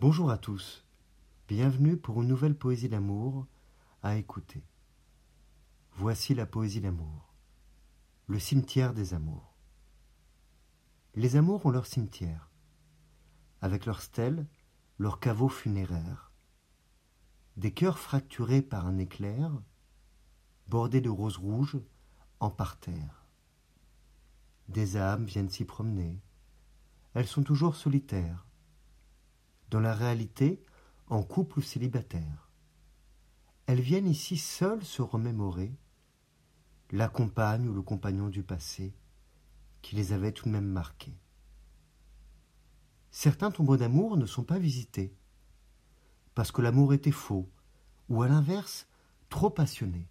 Bonjour à tous, bienvenue pour une nouvelle poésie d'amour à écouter. Voici la poésie d'amour, le cimetière des amours. Les amours ont leur cimetière, avec leurs stèles, leurs caveaux funéraires, des cœurs fracturés par un éclair, bordés de roses rouges en parterre. Des âmes viennent s'y promener, elles sont toujours solitaires, dans la réalité en couple ou célibataire. Elles viennent ici seules se remémorer la compagne ou le compagnon du passé qui les avait tout de même marquées. Certains tombeaux d'amour ne sont pas visités, parce que l'amour était faux, ou à l'inverse, trop passionné.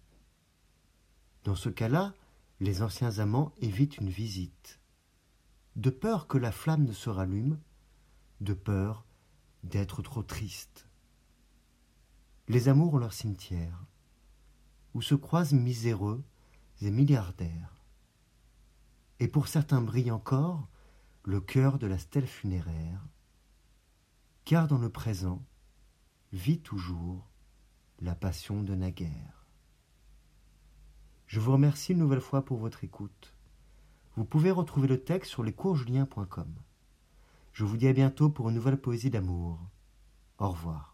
Dans ce cas-là, les anciens amants évitent une visite, de peur que la flamme ne se rallume, de peur d'être trop triste. Les amours ont leur cimetière, où se croisent miséreux et milliardaires. Et pour certains brille encore le cœur de la stèle funéraire, car dans le présent vit toujours la passion de naguère. Je vous remercie une nouvelle fois pour votre écoute. Vous pouvez retrouver le texte sur lescoursjulien.com. Je vous dis à bientôt pour une nouvelle poésie d'amour. Au revoir.